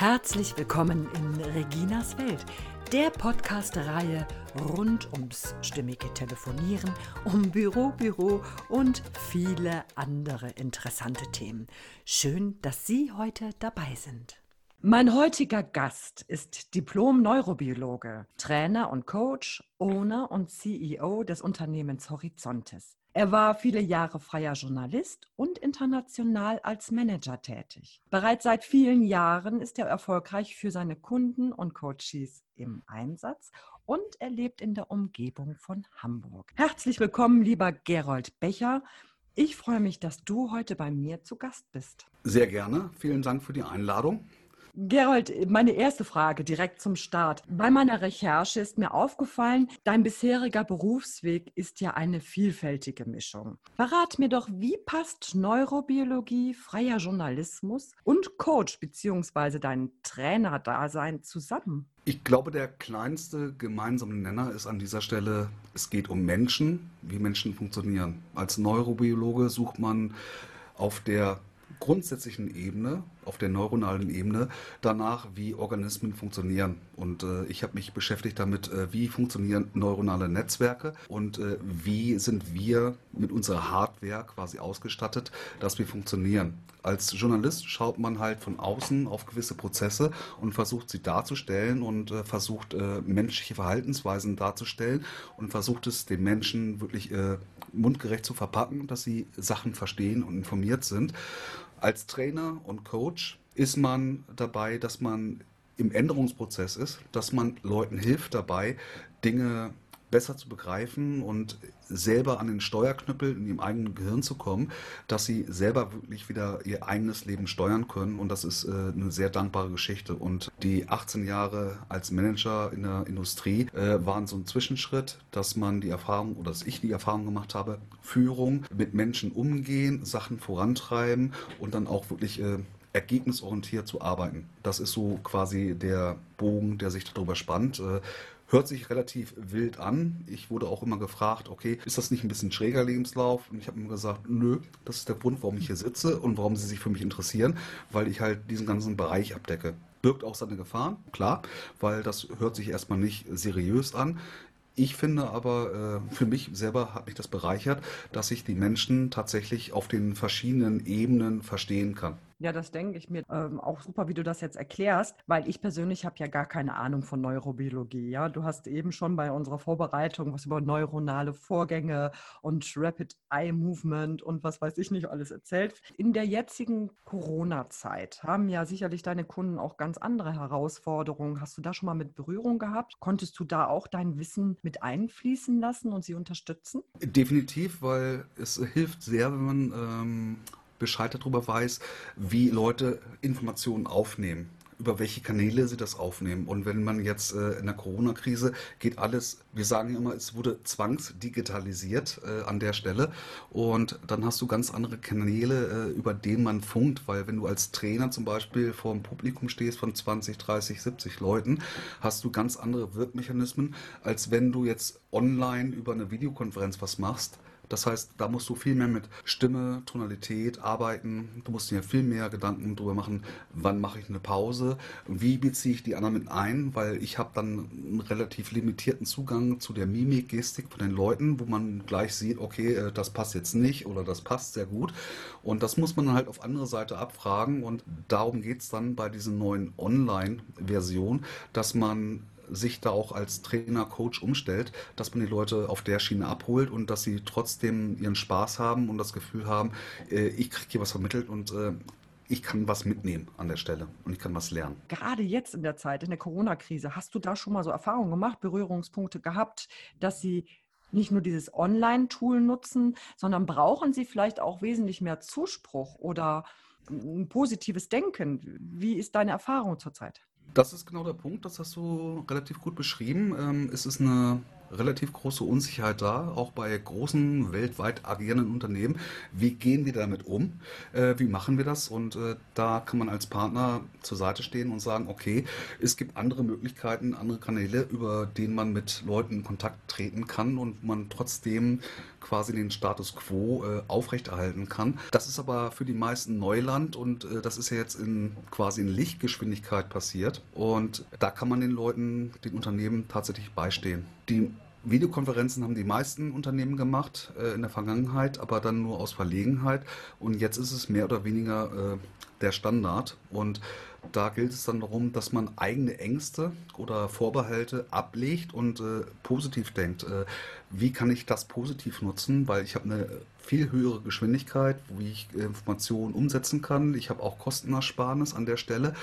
Herzlich willkommen in Reginas Welt, der Podcast-Reihe rund ums stimmige Telefonieren, um Büro, Büro und viele andere interessante Themen. Schön, dass Sie heute dabei sind. Mein heutiger Gast ist Diplom-Neurobiologe, Trainer und Coach, Owner und CEO des Unternehmens Horizontes. Er war viele Jahre freier Journalist und international als Manager tätig. Bereits seit vielen Jahren ist er erfolgreich für seine Kunden und Coaches im Einsatz und er lebt in der Umgebung von Hamburg. Herzlich willkommen, lieber Gerold Becher. Ich freue mich, dass du heute bei mir zu Gast bist. Sehr gerne. Vielen Dank für die Einladung. Gerold, meine erste Frage direkt zum Start. Bei meiner Recherche ist mir aufgefallen, dein bisheriger Berufsweg ist ja eine vielfältige Mischung. Verrat mir doch, wie passt Neurobiologie, freier Journalismus und Coach bzw. dein Trainerdasein zusammen? Ich glaube, der kleinste gemeinsame Nenner ist an dieser Stelle, es geht um Menschen, wie Menschen funktionieren. Als Neurobiologe sucht man auf der grundsätzlichen Ebene, auf der neuronalen Ebene, danach, wie Organismen funktionieren. Und äh, ich habe mich beschäftigt damit, äh, wie funktionieren neuronale Netzwerke und äh, wie sind wir mit unserer Hardware quasi ausgestattet, dass wir funktionieren. Als Journalist schaut man halt von außen auf gewisse Prozesse und versucht sie darzustellen und äh, versucht äh, menschliche Verhaltensweisen darzustellen und versucht es den Menschen wirklich äh, mundgerecht zu verpacken, dass sie Sachen verstehen und informiert sind. Als Trainer und Coach ist man dabei, dass man im Änderungsprozess ist, dass man Leuten hilft dabei, Dinge besser zu begreifen und selber an den Steuerknüppel in ihrem eigenen Gehirn zu kommen, dass sie selber wirklich wieder ihr eigenes Leben steuern können. Und das ist äh, eine sehr dankbare Geschichte. Und die 18 Jahre als Manager in der Industrie äh, waren so ein Zwischenschritt, dass man die Erfahrung oder dass ich die Erfahrung gemacht habe, Führung mit Menschen umgehen, Sachen vorantreiben und dann auch wirklich äh, ergebnisorientiert zu arbeiten. Das ist so quasi der Bogen, der sich darüber spannt. Hört sich relativ wild an. Ich wurde auch immer gefragt, okay, ist das nicht ein bisschen schräger Lebenslauf? Und ich habe immer gesagt, nö, das ist der Grund, warum ich hier sitze und warum sie sich für mich interessieren, weil ich halt diesen ganzen Bereich abdecke. Birgt auch seine Gefahren, klar, weil das hört sich erstmal nicht seriös an. Ich finde aber, äh, für mich selber hat mich das bereichert, dass ich die Menschen tatsächlich auf den verschiedenen Ebenen verstehen kann. Ja, das denke ich mir ähm, auch super, wie du das jetzt erklärst, weil ich persönlich habe ja gar keine Ahnung von Neurobiologie. Ja, du hast eben schon bei unserer Vorbereitung was über neuronale Vorgänge und Rapid Eye Movement und was weiß ich nicht alles erzählt. In der jetzigen Corona-Zeit haben ja sicherlich deine Kunden auch ganz andere Herausforderungen. Hast du da schon mal mit Berührung gehabt? Konntest du da auch dein Wissen mit einfließen lassen und sie unterstützen? Definitiv, weil es hilft sehr, wenn man ähm Bescheid darüber weiß, wie Leute Informationen aufnehmen über welche Kanäle sie das aufnehmen. Und wenn man jetzt äh, in der Corona-Krise geht alles, wir sagen immer, es wurde zwangsdigitalisiert äh, an der Stelle. Und dann hast du ganz andere Kanäle, äh, über denen man funkt, weil wenn du als Trainer zum Beispiel vor einem Publikum stehst von 20, 30, 70 Leuten, hast du ganz andere Wirkmechanismen, als wenn du jetzt online über eine Videokonferenz was machst das heißt, da musst du viel mehr mit Stimme, Tonalität arbeiten. Du musst dir viel mehr Gedanken darüber machen, wann mache ich eine Pause, wie beziehe ich die anderen mit ein, weil ich habe dann einen relativ limitierten Zugang zu der Mimik, Gestik von den Leuten, wo man gleich sieht, okay, äh, das passt jetzt nicht oder das passt sehr gut. Und das muss man dann halt auf andere Seite abfragen und darum geht es dann bei diesen neuen Online-Versionen, dass man sich da auch als Trainer, Coach umstellt, dass man die Leute auf der Schiene abholt und dass sie trotzdem ihren Spaß haben und das Gefühl haben, äh, ich kriege hier was vermittelt und äh, ich kann was mitnehmen an der Stelle und ich kann was lernen. Gerade jetzt in der Zeit, in der Corona-Krise, hast du da schon mal so Erfahrungen gemacht, Berührungspunkte gehabt, dass sie nicht nur dieses Online-Tool nutzen, sondern brauchen sie vielleicht auch wesentlich mehr Zuspruch oder ein positives Denken? Wie ist deine Erfahrung zurzeit? Das ist genau der Punkt, das hast du relativ gut beschrieben. Ähm, es ist eine relativ große Unsicherheit da, auch bei großen, weltweit agierenden Unternehmen. Wie gehen wir damit um? Äh, wie machen wir das? Und äh, da kann man als Partner zur Seite stehen und sagen, okay, es gibt andere Möglichkeiten, andere Kanäle, über denen man mit Leuten in Kontakt treten kann und man trotzdem quasi den Status quo äh, aufrechterhalten kann. Das ist aber für die meisten Neuland und äh, das ist ja jetzt in quasi in Lichtgeschwindigkeit passiert. Und da kann man den Leuten, den Unternehmen tatsächlich beistehen. Die Videokonferenzen haben die meisten Unternehmen gemacht äh, in der Vergangenheit, aber dann nur aus Verlegenheit. Und jetzt ist es mehr oder weniger äh, der Standard. Und da gilt es dann darum, dass man eigene Ängste oder Vorbehalte ablegt und äh, positiv denkt. Äh, wie kann ich das positiv nutzen? Weil ich habe eine viel höhere Geschwindigkeit, wie ich Informationen umsetzen kann. Ich habe auch Kostenersparnis an der Stelle.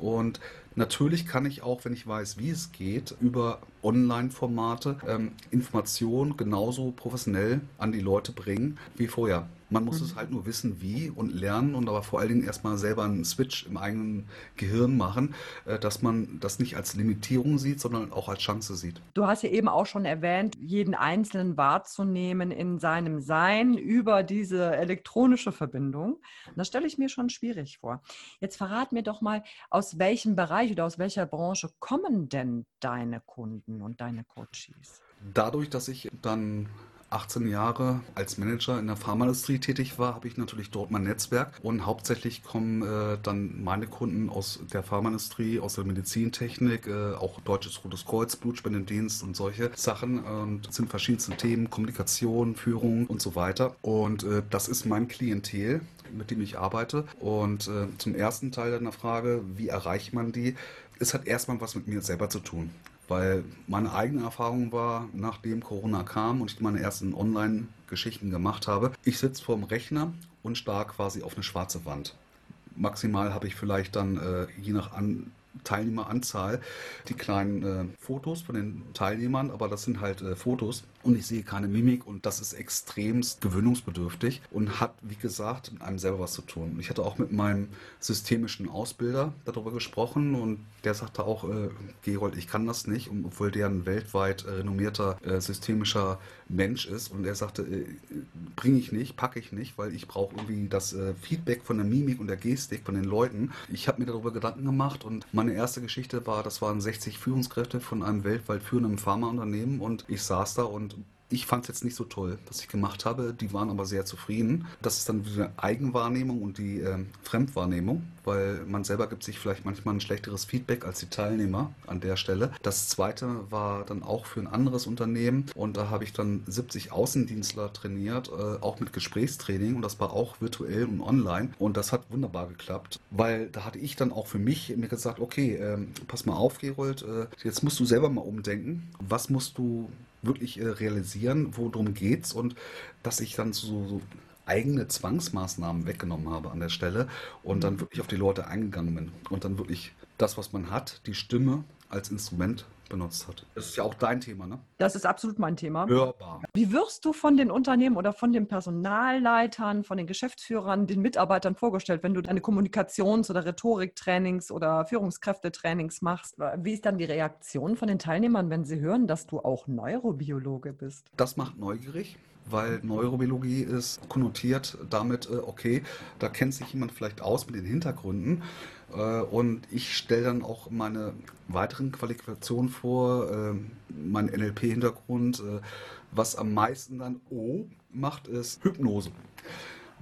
Und Natürlich kann ich auch, wenn ich weiß, wie es geht, über Online-Formate ähm, Informationen genauso professionell an die Leute bringen wie vorher. Man muss mhm. es halt nur wissen, wie und lernen und aber vor allen Dingen erstmal selber einen Switch im eigenen Gehirn machen, äh, dass man das nicht als Limitierung sieht, sondern auch als Chance sieht. Du hast ja eben auch schon erwähnt, jeden Einzelnen wahrzunehmen in seinem Sein über diese elektronische Verbindung. das stelle ich mir schon schwierig vor. Jetzt verrat mir doch mal, aus welchem Bereich oder aus welcher Branche kommen denn deine Kunden und deine Coaches? Dadurch, dass ich dann 18 Jahre als Manager in der Pharmaindustrie tätig war, habe ich natürlich dort mein Netzwerk und hauptsächlich kommen äh, dann meine Kunden aus der Pharmaindustrie, aus der Medizintechnik, äh, auch Deutsches Rotes Kreuz, Blutspendendienst und solche Sachen und sind verschiedenste Themen, Kommunikation, Führung und so weiter. Und äh, das ist mein Klientel, mit dem ich arbeite. Und äh, zum ersten Teil deiner Frage, wie erreicht man die? Es hat erstmal was mit mir selber zu tun weil meine eigene Erfahrung war, nachdem Corona kam und ich meine ersten Online-Geschichten gemacht habe, ich sitze vorm Rechner und starr quasi auf eine schwarze Wand. Maximal habe ich vielleicht dann, äh, je nach An Teilnehmeranzahl die kleinen äh, Fotos von den Teilnehmern, aber das sind halt äh, Fotos und ich sehe keine Mimik und das ist extremst gewöhnungsbedürftig und hat, wie gesagt, mit einem selber was zu tun. Ich hatte auch mit meinem systemischen Ausbilder darüber gesprochen und der sagte auch, äh, Gerold, ich kann das nicht, obwohl der ein weltweit äh, renommierter äh, systemischer Mensch ist und er sagte, äh, bringe ich nicht, packe ich nicht, weil ich brauche irgendwie das äh, Feedback von der Mimik und der Gestik von den Leuten. Ich habe mir darüber Gedanken gemacht und meine erste Geschichte war, das waren 60 Führungskräfte von einem weltweit führenden Pharmaunternehmen und ich saß da und ich fand es jetzt nicht so toll, was ich gemacht habe. Die waren aber sehr zufrieden. Das ist dann die Eigenwahrnehmung und die äh, Fremdwahrnehmung, weil man selber gibt sich vielleicht manchmal ein schlechteres Feedback als die Teilnehmer an der Stelle. Das zweite war dann auch für ein anderes Unternehmen und da habe ich dann 70 Außendienstler trainiert, äh, auch mit Gesprächstraining und das war auch virtuell und online und das hat wunderbar geklappt, weil da hatte ich dann auch für mich mir gesagt, okay, äh, pass mal auf, Gerold, äh, jetzt musst du selber mal umdenken. Was musst du wirklich äh, realisieren, worum geht's und dass ich dann so, so eigene Zwangsmaßnahmen weggenommen habe an der Stelle und dann mhm. wirklich auf die Leute eingegangen bin und dann wirklich das, was man hat, die Stimme als Instrument benutzt hat. Das ist ja auch dein Thema, ne? Das ist absolut mein Thema. Hörbar. Wie wirst du von den Unternehmen oder von den Personalleitern, von den Geschäftsführern, den Mitarbeitern vorgestellt, wenn du deine Kommunikations- oder Rhetoriktrainings oder Führungskräftetrainings machst? Wie ist dann die Reaktion von den Teilnehmern, wenn sie hören, dass du auch Neurobiologe bist? Das macht neugierig weil Neurobiologie ist konnotiert damit, äh, okay, da kennt sich jemand vielleicht aus mit den Hintergründen. Äh, und ich stelle dann auch meine weiteren Qualifikationen vor, äh, meinen NLP-Hintergrund. Was am meisten dann O macht, ist Hypnose.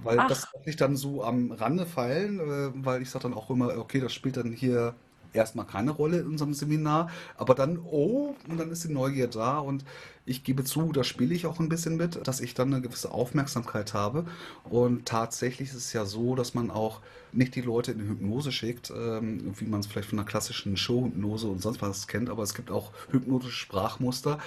Weil Ach. das ich dann so am Rande feilen, weil ich sage dann auch immer, okay, das spielt dann hier erstmal keine Rolle in unserem Seminar, aber dann, oh, und dann ist die Neugier da und ich gebe zu, da spiele ich auch ein bisschen mit, dass ich dann eine gewisse Aufmerksamkeit habe. Und tatsächlich ist es ja so, dass man auch nicht die Leute in die Hypnose schickt, ähm, wie man es vielleicht von einer klassischen Showhypnose und sonst was kennt, aber es gibt auch hypnotische Sprachmuster,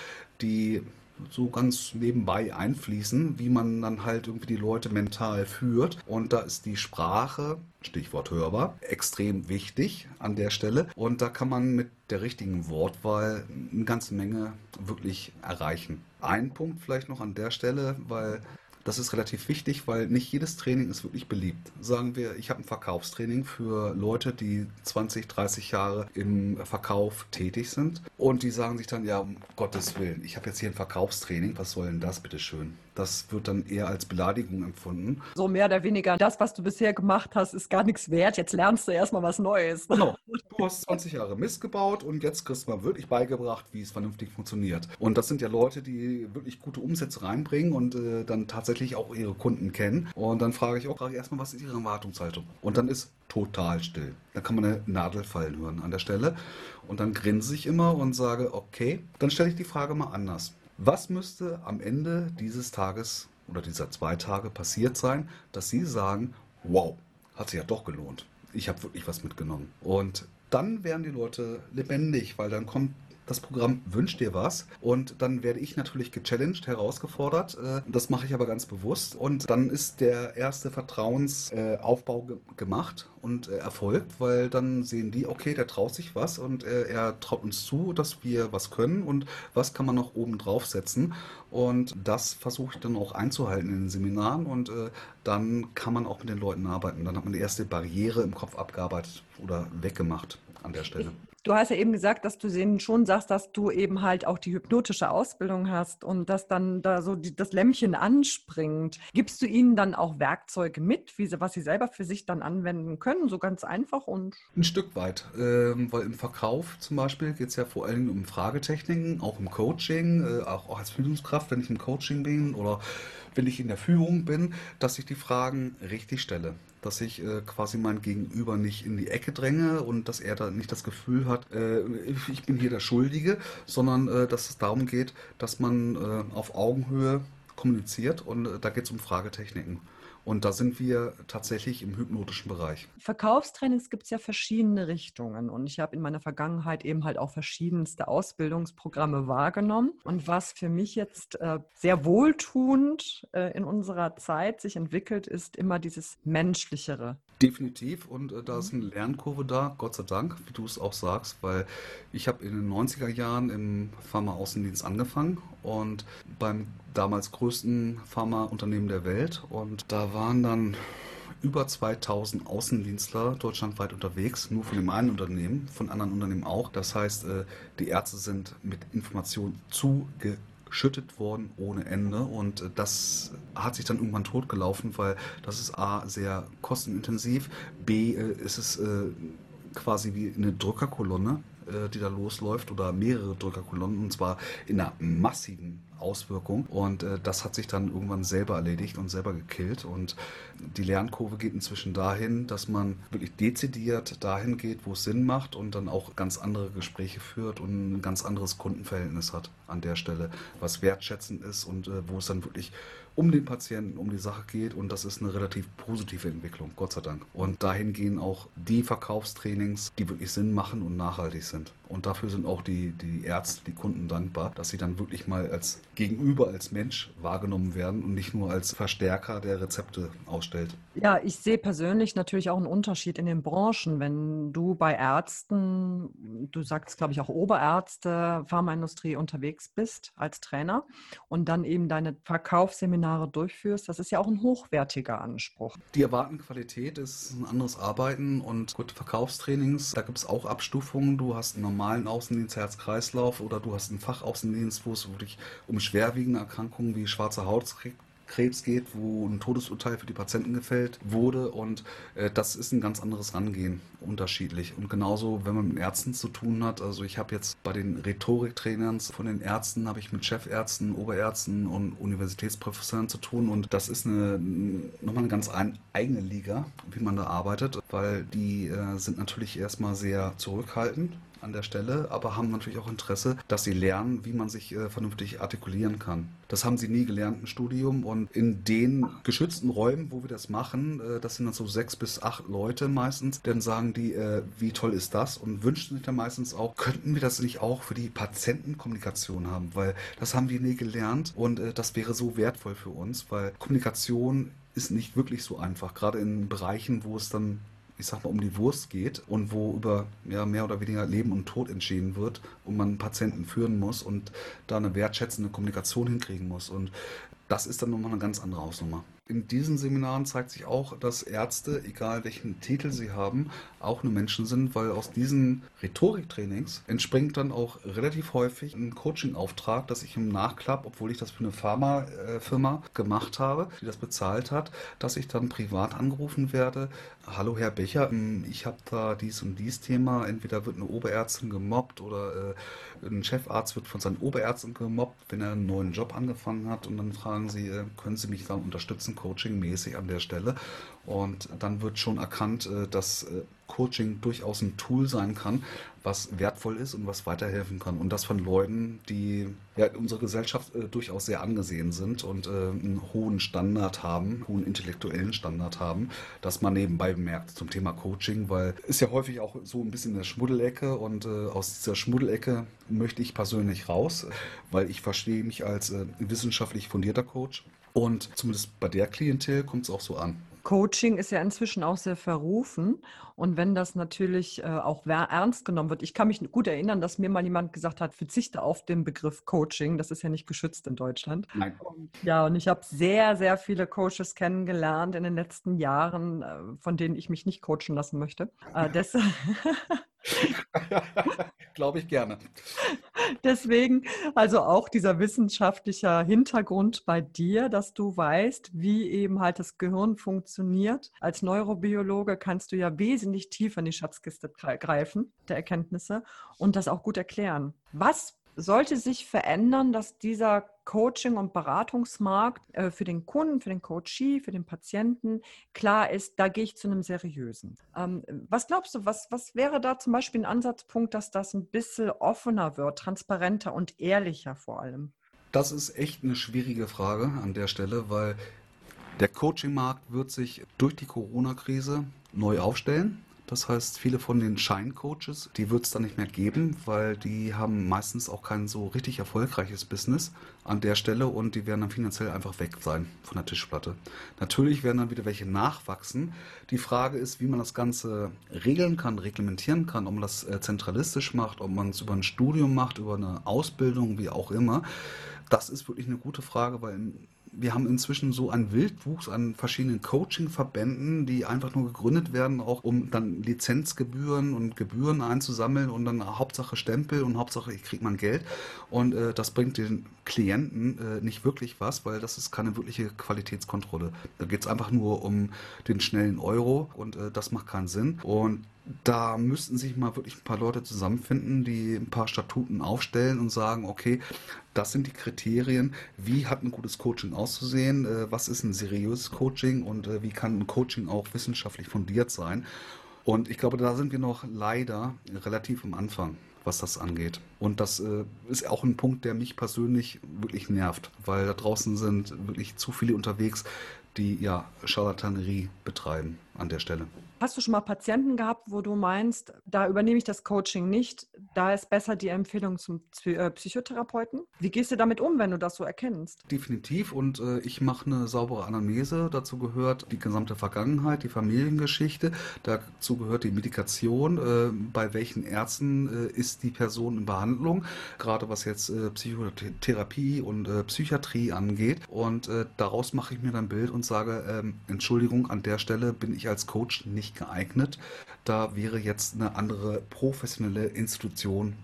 die so ganz nebenbei einfließen, wie man dann halt irgendwie die Leute mental führt. Und da ist die Sprache, Stichwort hörbar, extrem wichtig an der Stelle. Und da kann man mit der richtigen Wortwahl eine ganze Menge wirklich erreichen. Ein Punkt vielleicht noch an der Stelle, weil das ist relativ wichtig, weil nicht jedes Training ist wirklich beliebt. Sagen wir, ich habe ein Verkaufstraining für Leute, die 20, 30 Jahre im Verkauf tätig sind und die sagen sich dann, ja, um Gottes Willen, ich habe jetzt hier ein Verkaufstraining, was soll denn das, bitteschön? Das wird dann eher als Beleidigung empfunden. So mehr oder weniger, das, was du bisher gemacht hast, ist gar nichts wert. Jetzt lernst du erstmal was Neues. Genau. Du hast 20 Jahre Mist gebaut und jetzt kriegst du mal wirklich beigebracht, wie es vernünftig funktioniert. Und das sind ja Leute, die wirklich gute Umsätze reinbringen und äh, dann tatsächlich auch ihre Kunden kennen. Und dann frage ich auch gerade erstmal, was ist ihre Erwartungshaltung? Und dann ist total still. Da kann man eine Nadel fallen hören an der Stelle. Und dann grinse ich immer und sage, okay, dann stelle ich die Frage mal anders. Was müsste am Ende dieses Tages oder dieser zwei Tage passiert sein, dass Sie sagen, wow, hat sich ja doch gelohnt. Ich habe wirklich was mitgenommen. Und dann werden die Leute lebendig, weil dann kommt das Programm wünscht dir was und dann werde ich natürlich gechallenged, herausgefordert. Äh, das mache ich aber ganz bewusst und dann ist der erste Vertrauensaufbau gemacht und äh, erfolgt, weil dann sehen die, okay, der traut sich was und äh, er traut uns zu, dass wir was können und was kann man noch oben drauf setzen und das versuche ich dann auch einzuhalten in den Seminaren und dann kann man auch mit den Leuten arbeiten. Dann hat man die erste Barriere im Kopf abgearbeitet oder weggemacht an der Stelle. Du hast ja eben gesagt, dass du denen schon sagst, dass du eben halt auch die hypnotische Ausbildung hast und dass dann da so die, das Lämpchen anspringt. Gibst du ihnen dann auch Werkzeuge mit, wie sie, was sie selber für sich dann anwenden können, so ganz einfach und? Ein Stück weit, ähm, weil im Verkauf zum Beispiel geht es ja vor allem um Fragetechniken, auch im Coaching, äh, auch als Führungskraft, wenn ich im Coaching bin oder wenn ich in der Führung bin, dass ich die Fragen richtig stelle dass ich äh, quasi mein Gegenüber nicht in die Ecke dränge und dass er da nicht das Gefühl hat, äh, ich bin hier der Schuldige, sondern äh, dass es darum geht, dass man äh, auf Augenhöhe kommuniziert und äh, da geht es um Fragetechniken. Und da sind wir tatsächlich im hypnotischen Bereich. Verkaufstrainings gibt es ja verschiedene Richtungen. Und ich habe in meiner Vergangenheit eben halt auch verschiedenste Ausbildungsprogramme wahrgenommen. Und was für mich jetzt äh, sehr wohltuend äh, in unserer Zeit sich entwickelt, ist immer dieses Menschlichere. Definitiv. Und äh, da ist eine Lernkurve da, Gott sei Dank, wie du es auch sagst, weil ich habe in den 90er Jahren im Pharma-Außendienst angefangen und beim damals größten Pharmaunternehmen der Welt. Und da waren dann über 2000 Außendienstler deutschlandweit unterwegs, nur von dem einen Unternehmen, von anderen Unternehmen auch. Das heißt, äh, die Ärzte sind mit Informationen zugeschüttet worden ohne Ende. Und äh, das hat sich dann irgendwann totgelaufen, weil das ist A sehr kostenintensiv, B äh, ist es quasi wie eine Drückerkolonne äh, die da losläuft oder mehrere Drückerkolonnen und zwar in einer massiven Auswirkung und äh, das hat sich dann irgendwann selber erledigt und selber gekillt und die Lernkurve geht inzwischen dahin, dass man wirklich dezidiert dahin geht, wo es Sinn macht und dann auch ganz andere Gespräche führt und ein ganz anderes Kundenverhältnis hat an der Stelle, was wertschätzend ist und äh, wo es dann wirklich um den Patienten, um die Sache geht und das ist eine relativ positive Entwicklung, Gott sei Dank. Und dahin gehen auch die Verkaufstrainings, die wirklich Sinn machen und nachhaltig sind. Und dafür sind auch die, die Ärzte, die Kunden dankbar, dass sie dann wirklich mal als Gegenüber, als Mensch wahrgenommen werden und nicht nur als Verstärker der Rezepte ausstellt. Ja, ich sehe persönlich natürlich auch einen Unterschied in den Branchen. Wenn du bei Ärzten, du sagst, glaube ich, auch Oberärzte, Pharmaindustrie unterwegs bist als Trainer und dann eben deine Verkaufsseminare durchführst, das ist ja auch ein hochwertiger Anspruch. Die erwartende Qualität ist ein anderes Arbeiten und gut, Verkaufstrainings, da gibt es auch Abstufungen. Du hast einen normalen Außendienst, Herz-Kreislauf oder du hast einen Fachaußendienst, wo es wirklich um schwerwiegende Erkrankungen wie schwarze Hautkrebs geht, wo ein Todesurteil für die Patienten gefällt wurde. Und äh, das ist ein ganz anderes Rangehen, unterschiedlich. Und genauso, wenn man mit Ärzten zu tun hat, also ich habe jetzt bei den Rhetoriktrainern von den Ärzten, habe ich mit Chefärzten, Oberärzten und Universitätsprofessoren zu tun. Und das ist eine, nochmal eine ganz ein, eigene Liga, wie man da arbeitet, weil die äh, sind natürlich erstmal sehr zurückhaltend an der Stelle, aber haben natürlich auch Interesse, dass sie lernen, wie man sich äh, vernünftig artikulieren kann. Das haben sie nie gelernt im Studium und in den geschützten Räumen, wo wir das machen, äh, das sind dann so sechs bis acht Leute meistens, dann sagen die, äh, wie toll ist das und wünschen sich dann meistens auch, könnten wir das nicht auch für die Patientenkommunikation haben, weil das haben wir nie gelernt und äh, das wäre so wertvoll für uns, weil Kommunikation ist nicht wirklich so einfach, gerade in Bereichen, wo es dann ich sag mal, um die Wurst geht und wo über ja, mehr oder weniger Leben und Tod entschieden wird und man Patienten führen muss und da eine wertschätzende Kommunikation hinkriegen muss. Und das ist dann nochmal eine ganz andere Hausnummer. In diesen Seminaren zeigt sich auch, dass Ärzte, egal welchen Titel sie haben, auch nur Menschen sind, weil aus diesen Rhetoriktrainings entspringt dann auch relativ häufig ein Coaching-Auftrag, dass ich im Nachklapp, obwohl ich das für eine Pharmafirma gemacht habe, die das bezahlt hat, dass ich dann privat angerufen werde. Hallo Herr Becher, hm, ich habe da dies und dies Thema. Entweder wird eine Oberärztin gemobbt oder äh, ein Chefarzt wird von seinen Oberärzten gemobbt, wenn er einen neuen Job angefangen hat. Und dann fragen sie, äh, können Sie mich dann unterstützen, coachingmäßig an der Stelle? Und dann wird schon erkannt, äh, dass äh, Coaching durchaus ein Tool sein kann, was wertvoll ist und was weiterhelfen kann. Und das von Leuten, die ja in unserer Gesellschaft äh, durchaus sehr angesehen sind und einen hohen Standard haben, einen hohen intellektuellen Standard haben, dass man nebenbei bemerkt zum Thema Coaching, weil ist ja häufig auch so ein bisschen eine Schmuddelecke und aus dieser Schmuddelecke möchte ich persönlich raus, weil ich verstehe mich als wissenschaftlich fundierter Coach. Und zumindest bei der Klientel kommt es auch so an. Coaching ist ja inzwischen auch sehr verrufen. Und wenn das natürlich äh, auch ernst genommen wird, ich kann mich gut erinnern, dass mir mal jemand gesagt hat, verzichte auf den Begriff Coaching. Das ist ja nicht geschützt in Deutschland. Nein. Und, ja, und ich habe sehr, sehr viele Coaches kennengelernt in den letzten Jahren, äh, von denen ich mich nicht coachen lassen möchte. Äh, deshalb Glaube ich gerne. Deswegen also auch dieser wissenschaftliche Hintergrund bei dir, dass du weißt, wie eben halt das Gehirn funktioniert. Als Neurobiologe kannst du ja wesentlich tiefer in die Schatzkiste greifen der Erkenntnisse und das auch gut erklären. Was sollte sich verändern, dass dieser Coaching- und Beratungsmarkt äh, für den Kunden, für den Coachee, für den Patienten klar ist, da gehe ich zu einem seriösen. Ähm, was glaubst du, was, was wäre da zum Beispiel ein Ansatzpunkt, dass das ein bisschen offener wird, transparenter und ehrlicher vor allem? Das ist echt eine schwierige Frage an der Stelle, weil der Coaching-Markt wird sich durch die Corona-Krise neu aufstellen. Das heißt, viele von den Scheincoaches, die wird es dann nicht mehr geben, weil die haben meistens auch kein so richtig erfolgreiches Business an der Stelle und die werden dann finanziell einfach weg sein von der Tischplatte. Natürlich werden dann wieder welche nachwachsen. Die Frage ist, wie man das Ganze regeln kann, reglementieren kann, ob man das äh, zentralistisch macht, ob man es über ein Studium macht, über eine Ausbildung, wie auch immer. Das ist wirklich eine gute Frage, weil wir haben inzwischen so einen Wildwuchs an verschiedenen Coaching-Verbänden, die einfach nur gegründet werden, auch um dann Lizenzgebühren und Gebühren einzusammeln und dann Hauptsache Stempel und Hauptsache ich kriege mein Geld. Und äh, das bringt den Klienten äh, nicht wirklich was, weil das ist keine wirkliche Qualitätskontrolle. Da geht es einfach nur um den schnellen Euro und äh, das macht keinen Sinn. Und da müssten sich mal wirklich ein paar Leute zusammenfinden, die ein paar Statuten aufstellen und sagen, okay, das sind die Kriterien, wie hat ein gutes Coaching auszusehen, äh, was ist ein seriöses Coaching und äh, wie kann ein Coaching auch wissenschaftlich fundiert sein. Und ich glaube, da sind wir noch leider relativ am Anfang was das angeht. Und das äh, ist auch ein Punkt, der mich persönlich wirklich nervt, weil da draußen sind wirklich zu viele unterwegs, die ja Charlatanerie betreiben an der Stelle. Hast du schon mal Patienten gehabt, wo du meinst, da übernehme ich das Coaching nicht, da ist besser die Empfehlung zum äh, Psychotherapeuten? Wie gehst du damit um, wenn du das so erkennst? Definitiv und äh, ich mache eine saubere Anamnese. Dazu gehört die gesamte Vergangenheit, die Familiengeschichte, dazu gehört die Medikation, äh, bei welchen Ärzten äh, ist die Person in Behandlung, gerade was jetzt äh, Psychotherapie und äh, Psychiatrie angeht. Und daraus mache ich mir dann ein Bild und sage, ähm, Entschuldigung, an der Stelle bin ich als Coach nicht geeignet. Da wäre jetzt eine andere professionelle Institution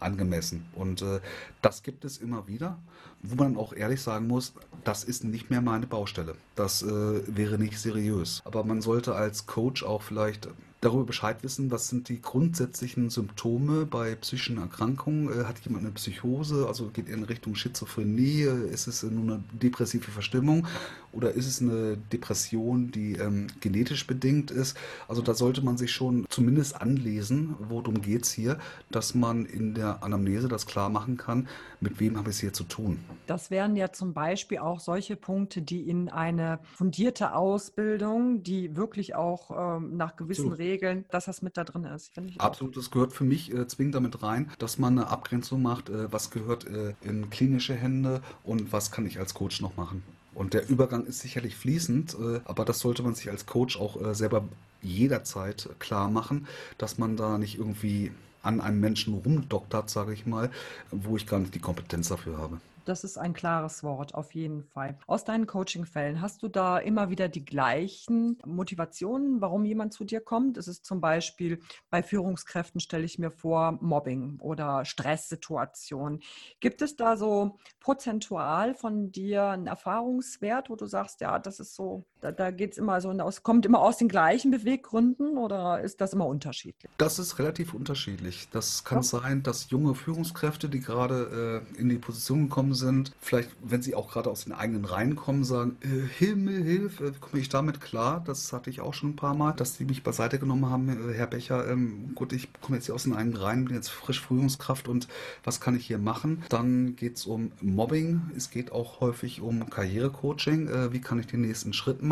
angemessen. Und äh, das gibt es immer wieder, wo man auch ehrlich sagen muss, das ist nicht mehr meine Baustelle. Das äh, wäre nicht seriös. Aber man sollte als Coach auch vielleicht darüber Bescheid wissen, was sind die grundsätzlichen Symptome bei psychischen Erkrankungen. Äh, hat jemand eine Psychose, also geht er in Richtung Schizophrenie? Ist es nur eine depressive Verstimmung oder ist es eine Depression, die ähm, genetisch bedingt ist? Also da sollte man sich schon zumindest anlesen, worum geht es hier, dass man in der Anamnese das klar machen kann, mit wem habe ich es hier zu tun. Das wären ja zum Beispiel auch solche Punkte, die in eine fundierte Ausbildung, die wirklich auch ähm, nach gewissen Regeln Regeln, dass das mit da drin ist. Absolut, das gehört für mich äh, zwingend damit rein, dass man eine Abgrenzung macht, äh, was gehört äh, in klinische Hände und was kann ich als Coach noch machen. Und der Übergang ist sicherlich fließend, äh, aber das sollte man sich als Coach auch äh, selber jederzeit klar machen, dass man da nicht irgendwie an einem Menschen rumdoktert, sage ich mal, wo ich gar nicht die Kompetenz dafür habe. Das ist ein klares Wort, auf jeden Fall. Aus deinen Coaching-Fällen, hast du da immer wieder die gleichen Motivationen, warum jemand zu dir kommt? Ist es zum Beispiel bei Führungskräften, stelle ich mir vor, Mobbing oder Stresssituationen. Gibt es da so prozentual von dir einen Erfahrungswert, wo du sagst, ja, das ist so, da, da geht es immer so, aus, kommt immer aus den gleichen Beweggründen oder ist das immer unterschiedlich? Das ist relativ unterschiedlich. Das kann ja. sein, dass junge Führungskräfte, die gerade äh, in die Position gekommen sind, vielleicht, wenn sie auch gerade aus den eigenen Reihen kommen, sagen, äh, Himmel, Hilfe, komme ich damit klar? Das hatte ich auch schon ein paar Mal, dass die mich beiseite genommen haben, äh, Herr Becher, ähm, gut, ich komme jetzt hier aus den eigenen Reihen, bin jetzt frisch Führungskraft und was kann ich hier machen? Dann geht es um Mobbing, es geht auch häufig um Karrierecoaching, äh, wie kann ich den nächsten Schritt machen,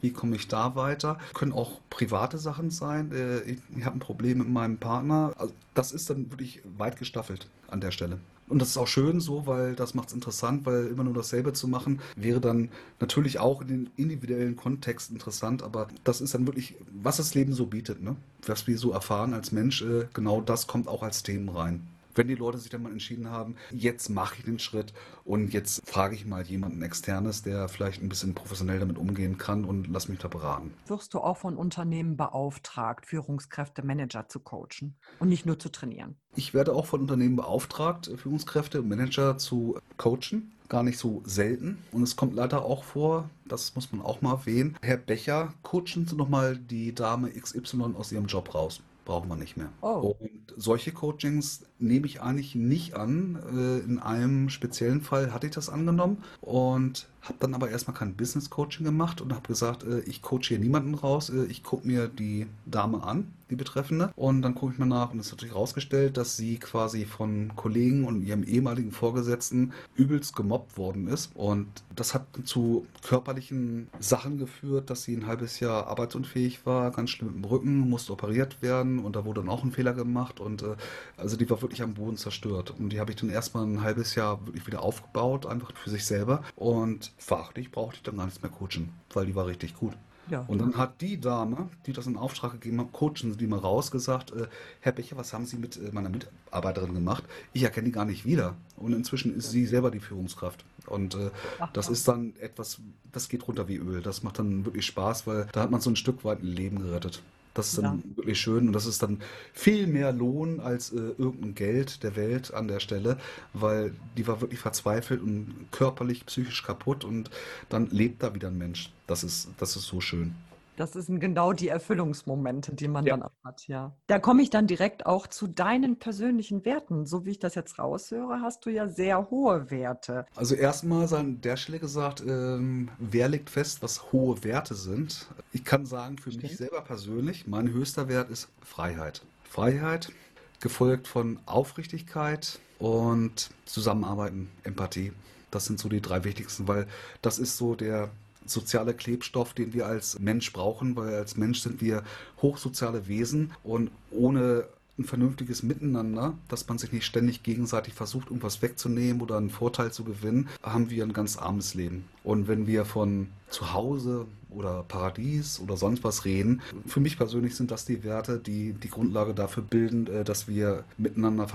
wie komme ich da weiter? Können auch private Sachen sein, äh, ich, ich habe ein Problem mit meinem Partner, also das ist dann wirklich weit gestaffelt an der Stelle. Und das ist auch schön so, weil das macht es interessant, weil immer nur dasselbe zu machen, wäre dann natürlich auch in den individuellen Kontext interessant, aber das ist dann wirklich, was das Leben so bietet, ne? Was wir so erfahren als Mensch, äh, genau das kommt auch als Themen rein wenn die Leute sich dann mal entschieden haben, jetzt mache ich den Schritt und jetzt frage ich mal jemanden externes, der vielleicht ein bisschen professionell damit umgehen kann und lass mich da beraten. Wirst du auch von Unternehmen beauftragt, Führungskräfte, Manager zu coachen und nicht nur zu trainieren? Ich werde auch von Unternehmen beauftragt, Führungskräfte und Manager zu coachen gar nicht so selten. Und es kommt leider auch vor, das muss man auch mal erwähnen, Herr Becher, coachen Sie nochmal die Dame XY aus ihrem Job raus brauchen wir nicht mehr. Oh. Und solche Coachings nehme ich eigentlich nicht an. Äh, in einem speziellen Fall hatte ich das angenommen und habe dann aber erstmal kein Business Coaching gemacht und habe gesagt, äh, ich coache hier niemanden raus, äh, ich gucke mir die Dame an, die betreffende, und dann gucke ich mal nach und es ist natürlich herausgestellt, dass sie quasi von Kollegen und ihrem ehemaligen Vorgesetzten übelst gemobbt worden ist. Und das hat zu körperlichen Sachen geführt, dass sie ein halbes Jahr arbeitsunfähig war, ganz schlimm dem Rücken, musste operiert werden. Und da wurde dann auch ein Fehler gemacht. Und äh, also die war wirklich am Boden zerstört. Und die habe ich dann erstmal ein halbes Jahr wirklich wieder aufgebaut, einfach für sich selber. Und fachlich brauchte ich dann gar nichts mehr coachen, weil die war richtig gut. Ja. Und dann hat die Dame, die das in Auftrag gegeben hat, coachen Sie die mal raus, gesagt, äh, Herr Becher, was haben Sie mit äh, meiner Mitarbeiterin gemacht? Ich erkenne die gar nicht wieder. Und inzwischen ist sie selber die Führungskraft. Und äh, das ist dann etwas, das geht runter wie Öl. Das macht dann wirklich Spaß, weil da hat man so ein Stück weit ein Leben gerettet. Das ist dann ja. wirklich schön und das ist dann viel mehr Lohn als äh, irgendein Geld der Welt an der Stelle, weil die war wirklich verzweifelt und körperlich, psychisch kaputt und dann lebt da wieder ein Mensch. Das ist, das ist so schön. Das sind genau die Erfüllungsmomente, die man ja. dann hat, ja. Da komme ich dann direkt auch zu deinen persönlichen Werten. So wie ich das jetzt raushöre, hast du ja sehr hohe Werte. Also erstmal an der Stelle gesagt, ähm, wer legt fest, was hohe Werte sind? Ich kann sagen, für Stimmt. mich selber persönlich, mein höchster Wert ist Freiheit. Freiheit, gefolgt von Aufrichtigkeit und Zusammenarbeiten, Empathie. Das sind so die drei wichtigsten, weil das ist so der soziale Klebstoff, den wir als Mensch brauchen, weil als Mensch sind wir hochsoziale Wesen und ohne ein vernünftiges Miteinander, dass man sich nicht ständig gegenseitig versucht, irgendwas wegzunehmen oder einen Vorteil zu gewinnen, haben wir ein ganz armes Leben. Und wenn wir von zu Hause oder Paradies oder sonst was reden. Für mich persönlich sind das die Werte, die die Grundlage dafür bilden, äh, dass wir miteinander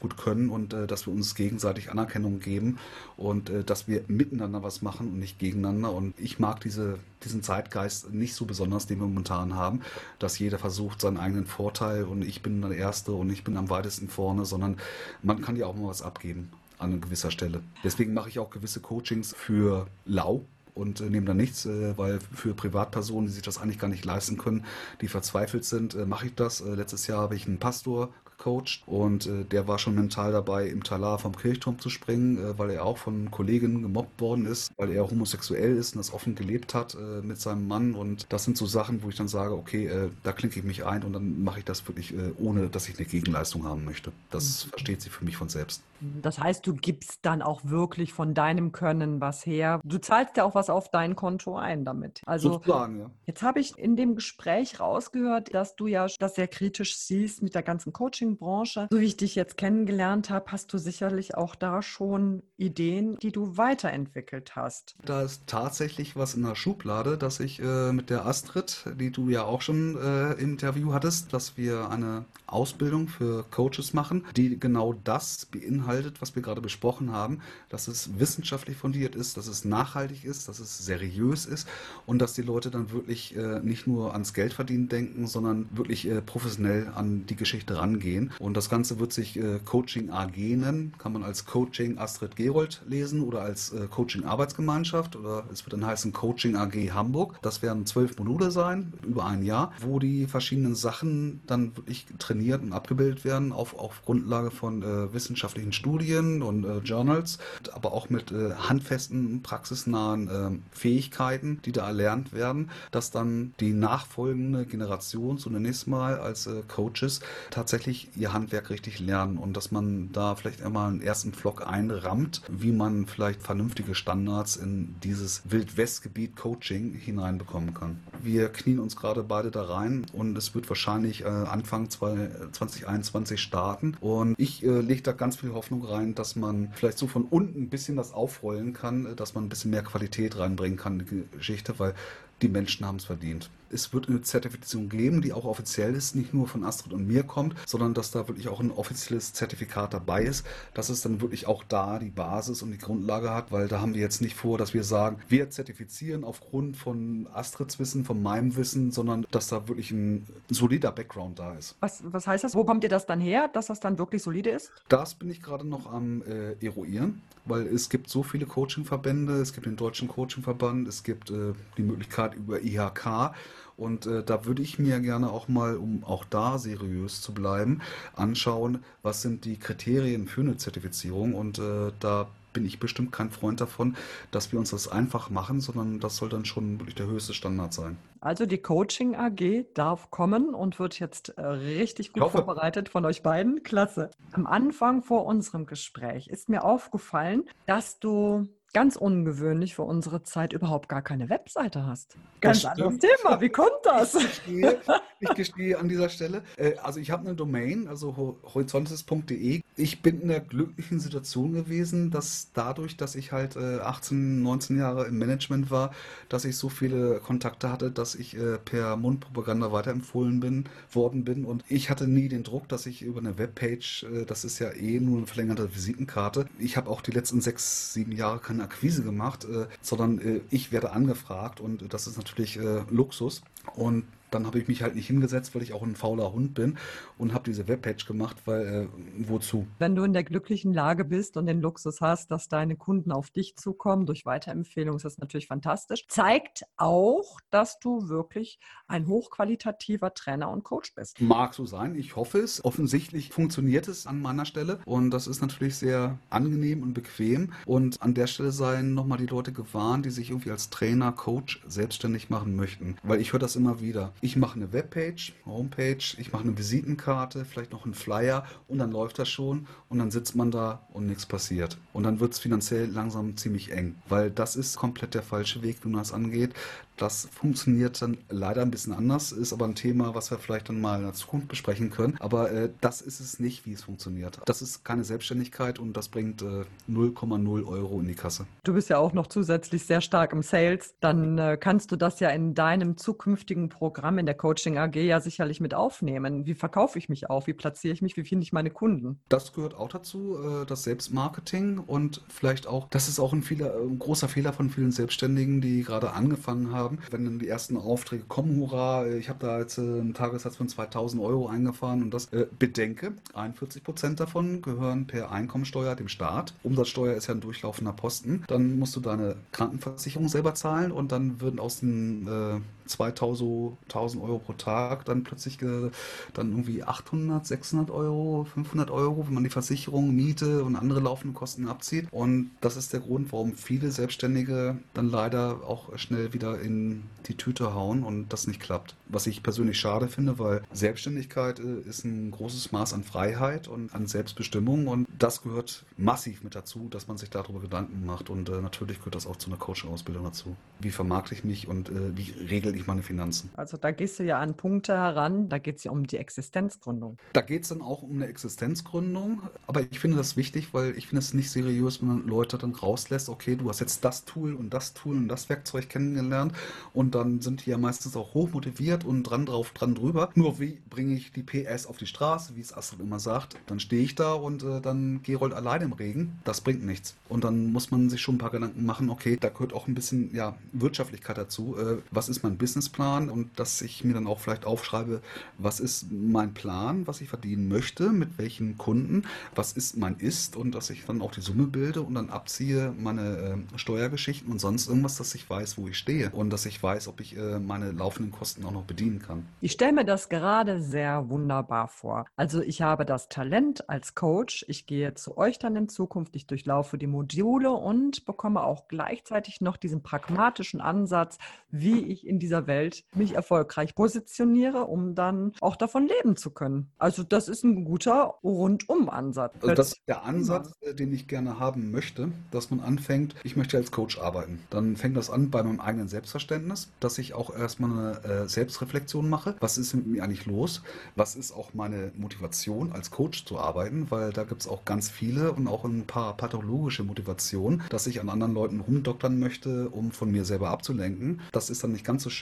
gut können und äh, dass wir uns gegenseitig Anerkennung geben und äh, dass wir miteinander was machen und nicht gegeneinander. Und ich mag diese, diesen Zeitgeist nicht so besonders, den wir momentan haben, dass jeder versucht seinen eigenen Vorteil und ich bin der Erste und ich bin am weitesten vorne, sondern man kann ja auch mal was abgeben an gewisser Stelle. Deswegen mache ich auch gewisse Coachings für Lau, und äh, nehme da nichts, äh, weil für Privatpersonen, die sich das eigentlich gar nicht leisten können, die verzweifelt sind, äh, mache ich das. Äh, letztes Jahr habe ich einen Pastor gecoacht und äh, der war schon mental dabei, im Talar vom Kirchturm zu springen, äh, weil er auch von Kollegen gemobbt worden ist, weil er homosexuell ist und das offen gelebt hat mit seinem Mann und das sind so Sachen, wo ich dann sage, okay, da klinke ich mich ein und dann mache ich das wirklich, ohne dass ich eine Gegenleistung haben möchte. Das mhm. versteht sie für mich von selbst. Das heißt, du gibst dann auch wirklich von deinem Können was her. Du zahlst ja auch was auf dein Konto ein damit. Also Sozusagen, ja. jetzt habe ich in dem Gespräch rausgehört, dass du ja das sehr kritisch siehst mit der ganzen Coaching Coaching-Branche. So wie ich dich jetzt kennengelernt habe, hast du sicherlich auch da schon Ideen, die du weiterentwickelt hast. Da ist tatsächlich was in der Schublade, dass ich äh, mit der Astrid, die du ja auch schon äh, im Interview hattest, dass wir eine Ausbildung für Coaches machen, die genau das beinhaltet, was wir gerade besprochen haben, dass es wissenschaftlich fundiert ist, dass es nachhaltig ist, dass es seriös ist und dass die Leute dann wirklich äh, nicht nur ans Geld verdienen denken, sondern wirklich äh, professionell an die Geschichte rangehen. Und das Ganze wird sich äh, Coaching AG nennen, kann man als Coaching Astrid Gerold lesen oder als äh, Coaching Arbeitsgemeinschaft. Oder es wird dann heißen Coaching AG Hamburg. Das werden zwölf Module sein, über ein Jahr, wo die verschiedenen Sachen dann wirklich trainiert und abgebildet werden auf, auf Grundlage von äh, wissenschaftlichen Studien und äh, Journals, aber auch mit äh, handfesten, praxisnahen äh, Fähigkeiten, die da erlernt werden, dass dann die nachfolgende Generation zunächst mal als äh, Coaches tatsächlich ihr Handwerk richtig lernen und dass man da vielleicht einmal einen ersten Vlog einrammt, wie man vielleicht vernünftige Standards in dieses Wildwestgebiet Coaching hineinbekommen kann. Wir knien uns gerade beide da rein und es wird wahrscheinlich äh, Anfang 2021 starten und ich äh, lege da ganz viel Hoffnung rein, dass man vielleicht so von unten ein bisschen das aufrollen kann, dass man ein bisschen mehr Qualität reinbringen kann in die Geschichte, weil die Menschen haben es verdient es wird eine Zertifizierung geben, die auch offiziell ist, nicht nur von Astrid und mir kommt, sondern dass da wirklich auch ein offizielles Zertifikat dabei ist, dass es dann wirklich auch da die Basis und die Grundlage hat, weil da haben wir jetzt nicht vor, dass wir sagen, wir zertifizieren aufgrund von Astrids Wissen, von meinem Wissen, sondern dass da wirklich ein solider Background da ist. Was, was heißt das? Wo kommt ihr das dann her, dass das dann wirklich solide ist? Das bin ich gerade noch am äh, eruieren, weil es gibt so viele Coachingverbände, es gibt den Deutschen Coachingverband, es gibt äh, die Möglichkeit über IHK und äh, da würde ich mir gerne auch mal, um auch da seriös zu bleiben, anschauen, was sind die Kriterien für eine Zertifizierung. Und äh, da bin ich bestimmt kein Freund davon, dass wir uns das einfach machen, sondern das soll dann schon wirklich der höchste Standard sein. Also die Coaching AG darf kommen und wird jetzt äh, richtig gut vorbereitet von euch beiden. Klasse. Am Anfang vor unserem Gespräch ist mir aufgefallen, dass du ganz ungewöhnlich für unsere Zeit überhaupt gar keine Webseite hast. Ganz anderes Thema. Wie kommt das? Ich gestehe, ich gestehe an dieser Stelle. Äh, also ich habe eine Domain, also horizontes.de. Ich bin in der glücklichen Situation gewesen, dass dadurch, dass ich halt 18, äh, 19 Jahre im Management war, dass ich so viele Kontakte hatte, dass ich äh, per Mundpropaganda weiterempfohlen bin, worden bin. Und ich hatte nie den Druck, dass ich über eine Webpage, das ist ja eh nur eine verlängerte Visitenkarte. Ich habe auch die letzten sechs, sieben Jahre keine keine Akquise gemacht, äh, sondern äh, ich werde angefragt und das ist natürlich äh, Luxus. Und dann habe ich mich halt nicht hingesetzt, weil ich auch ein fauler Hund bin und habe diese Webpage gemacht, weil äh, wozu? Wenn du in der glücklichen Lage bist und den Luxus hast, dass deine Kunden auf dich zukommen durch Weiterempfehlungen, ist das natürlich fantastisch. Zeigt auch, dass du wirklich ein hochqualitativer Trainer und Coach bist. Mag so sein, ich hoffe es. Offensichtlich funktioniert es an meiner Stelle und das ist natürlich sehr angenehm und bequem. Und an der Stelle seien nochmal die Leute gewarnt, die sich irgendwie als Trainer, Coach selbstständig machen möchten, weil ich höre das immer wieder ich mache eine Webpage, Homepage, ich mache eine Visitenkarte, vielleicht noch einen Flyer und dann läuft das schon und dann sitzt man da und nichts passiert. Und dann wird es finanziell langsam ziemlich eng, weil das ist komplett der falsche Weg, wie man das angeht. Das funktioniert dann leider ein bisschen anders, ist aber ein Thema, was wir vielleicht dann mal in der Zukunft besprechen können. Aber äh, das ist es nicht, wie es funktioniert. Das ist keine Selbstständigkeit und das bringt 0,0 äh, Euro in die Kasse. Du bist ja auch noch zusätzlich sehr stark im Sales. Dann äh, kannst du das ja in deinem zukünftigen Programm in der Coaching AG ja sicherlich mit aufnehmen. Wie verkaufe ich mich auf? Wie platziere ich mich? Wie finde ich meine Kunden? Das gehört auch dazu, äh, das Selbstmarketing und vielleicht auch, das ist auch ein, Fehler, ein großer Fehler von vielen Selbstständigen, die gerade angefangen haben. Wenn dann die ersten Aufträge kommen, hurra, ich habe da jetzt äh, einen Tagessatz von 2000 Euro eingefahren und das äh, bedenke, 41 Prozent davon gehören per Einkommensteuer dem Staat. Umsatzsteuer ist ja ein durchlaufender Posten. Dann musst du deine Krankenversicherung selber zahlen und dann würden aus den äh, 2000 Euro pro Tag dann plötzlich äh, dann irgendwie 800, 600 Euro, 500 Euro, wenn man die Versicherung, Miete und andere laufende Kosten abzieht. Und das ist der Grund, warum viele Selbstständige dann leider auch schnell wieder in die Tüte hauen und das nicht klappt. Was ich persönlich schade finde, weil Selbstständigkeit äh, ist ein großes Maß an Freiheit und an Selbstbestimmung und das gehört massiv mit dazu, dass man sich darüber Gedanken macht und äh, natürlich gehört das auch zu einer Coaching-Ausbildung dazu. Wie vermarkte ich mich und wie regel ich meine Finanzen? Also da gehst du ja an Punkte heran, da geht es ja um die Existenzgründung. Da geht es dann auch um eine Existenzgründung, aber ich finde das wichtig, weil ich finde es nicht seriös, wenn man Leute dann rauslässt, okay, du hast jetzt das Tool und das Tool und das Werkzeug kennengelernt und dann sind die ja meistens auch hoch motiviert und dran drauf, dran drüber. Nur wie bringe ich die PS auf die Straße, wie es Astrid immer sagt, dann stehe ich da und äh, dann Gerold allein im Regen. Das bringt nichts. Und dann muss man sich schon ein paar Gedanken machen, okay, da gehört auch ein bisschen ja, Wirtschaftlichkeit dazu. Äh, was ist mein Businessplan? Und dass ich mir dann auch vielleicht aufschreibe, was ist mein Plan, was ich verdienen möchte, mit welchen Kunden, was ist mein Ist und dass ich dann auch die Summe bilde und dann abziehe meine äh, Steuergeschichten und sonst irgendwas, dass ich weiß, wo ich stehe und dass ich weiß, ob ich äh, meine laufenden Kosten auch noch bedienen kann. Ich stelle mir das gerade sehr wunderbar vor. Also ich habe das Talent als Coach. Ich gehe zu euch dann in Zukunft. Ich durchlaufe die Module und bekomme auch gleichzeitig noch diesen pragmatischen Ansatz, wie ich in dieser Welt mich erfolgreich positioniere, um dann auch davon leben zu können. Also das ist ein guter Rundum-Ansatz. Also das ist der Ansatz, äh, den ich gerne haben möchte, dass man anfängt, ich möchte als Coach arbeiten. Dann fängt das an bei meinem eigenen Selbstverständnis, dass ich auch erstmal eine äh, Selbstreflexion mache. Was ist mit mir eigentlich los? Was ist auch meine Motivation, als Coach zu arbeiten? Weil da gibt es auch ganz viele und auch ein paar pathologische Motivationen, dass ich an anderen Leuten rumdoktern möchte, um von mir selber abzulenken. Das ist dann nicht ganz so schön,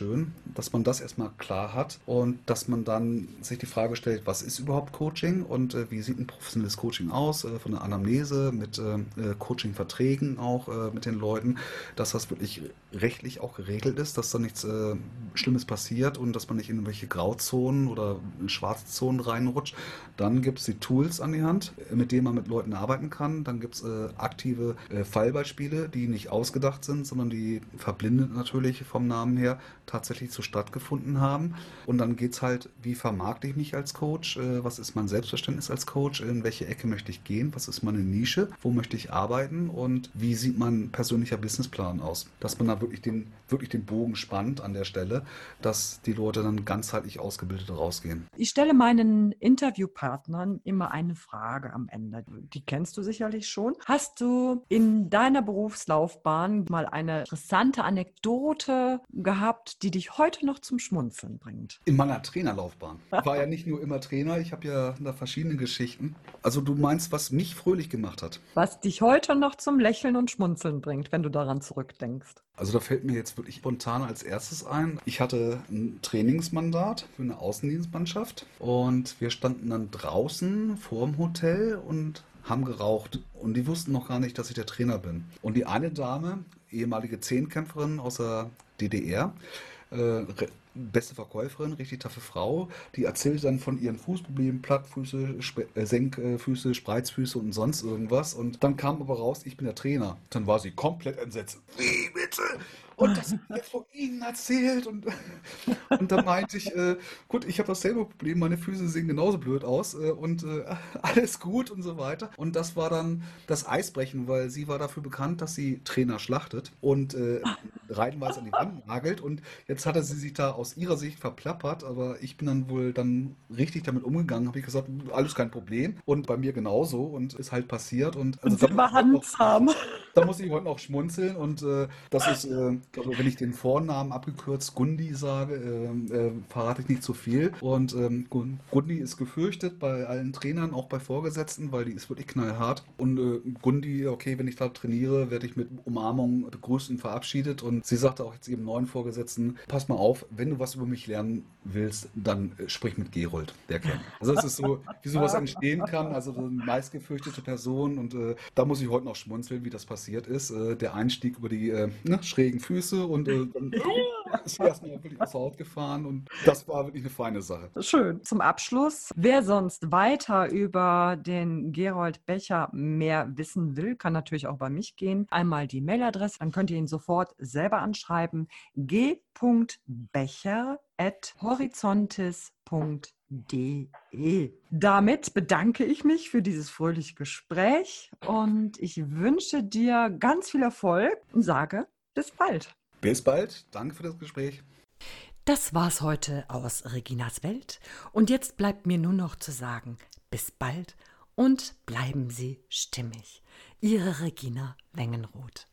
dass man das erstmal klar hat und dass man dann sich die Frage stellt, was ist überhaupt Coaching und äh, wie sieht ein professionelles Coaching aus? Äh, von der Anamnese mit äh, äh Coaching-Verträgen auch äh, mit den Leuten, dass das wirklich rechtlich auch geregelt ist, dass da nichts äh, Schlimmes passiert und dass man nicht in irgendwelche Grauzonen oder in schwarze Zonen reinrutscht. Dann gibt es die Tools an die Hand, mit denen man mit Leuten arbeiten kann. Dann gibt es aktive Fallbeispiele, die nicht ausgedacht sind, sondern die verblindet natürlich vom Namen her tatsächlich so stattgefunden haben. Und dann geht es halt, wie vermarkte ich mich als Coach? Äh, was ist mein Selbstverständnis als Coach? In welche Ecke möchte ich gehen? Was ist meine Nische? Wo möchte ich arbeiten? Und wie sieht mein persönlicher Businessplan aus? Dass man da wirklich den, wirklich den Bogen spannt an der Stelle, dass die Leute dann ganzheitlich ausgebildet rausgehen. Ich stelle meinen Interviewpartnern immer eine Frage am Ende. Die kennst du sicherlich schon. Hast du in deiner Berufslaufbahn mal eine interessante Anekdote gehabt, die dich heute noch zum Schmunzeln bringt? In meiner Trainerlaufbahn. Ich war ja nicht nur immer Trainer, ich habe ja da verschiedene Geschichten. Also du meinst, was mich fröhlich gemacht hat? Was dich heute noch zum Lächeln und Schmunzeln bringt, wenn du daran zurückdenkst. Also da fällt mir jetzt wirklich spontan als erstes ein. Ich hatte ein Trainingsmandat für eine Außendienstmannschaft und wir standen dann draußen vor dem Hotel und haben geraucht und die wussten noch gar nicht, dass ich der Trainer bin. Und die eine Dame, ehemalige Zehnkämpferin aus der DDR, äh, beste Verkäuferin, richtig taffe Frau, die erzählt dann von ihren Fußproblemen, Plattfüße, Sp äh, Senkfüße, Spreizfüße und sonst irgendwas. Und dann kam aber raus, ich bin der Trainer. Dann war sie komplett entsetzt. Wie bitte? Und das wird von Ihnen erzählt. Und, und da meinte ich, äh, gut, ich habe dasselbe Problem, meine Füße sehen genauso blöd aus äh, und äh, alles gut und so weiter. Und das war dann das Eisbrechen, weil sie war dafür bekannt, dass sie Trainer schlachtet und äh, reihenweise an die Wand nagelt. Und jetzt hatte sie sich da aus ihrer Sicht verplappert, aber ich bin dann wohl dann richtig damit umgegangen, habe ich gesagt, alles kein Problem. Und bei mir genauso und ist halt passiert. Und also und da, muss da muss ich heute noch schmunzeln und äh, das ist äh, also wenn ich den Vornamen abgekürzt Gundi sage, äh, äh, verrate ich nicht zu viel. Und ähm, Gundi ist gefürchtet bei allen Trainern, auch bei Vorgesetzten, weil die ist wirklich knallhart. Und äh, Gundi, okay, wenn ich da trainiere, werde ich mit Umarmung begrüßt und verabschiedet. Und sie sagte auch jetzt ihrem neuen Vorgesetzten, pass mal auf, wenn du was über mich lernen willst, dann äh, sprich mit Gerold, der kennt. Also es ist so, wie sowas entstehen kann, also so eine meistgefürchtete Person. Und da muss ich heute noch schmunzeln, wie das passiert ist. Äh, der Einstieg über die ne, schrägen Füße und äh, dann ist erstmal wirklich aus der Haut gefahren und das war wirklich eine feine Sache. Schön. Zum Abschluss, wer sonst weiter über den Gerold Becher mehr wissen will, kann natürlich auch bei mich gehen. Einmal die Mailadresse, dann könnt ihr ihn sofort selber anschreiben. g.becher.horizontis.de Damit bedanke ich mich für dieses fröhliche Gespräch und ich wünsche dir ganz viel Erfolg und sage bis bald. Bis bald. Danke für das Gespräch. Das war's heute aus Reginas Welt. Und jetzt bleibt mir nur noch zu sagen, bis bald und bleiben Sie stimmig. Ihre Regina Wengenroth.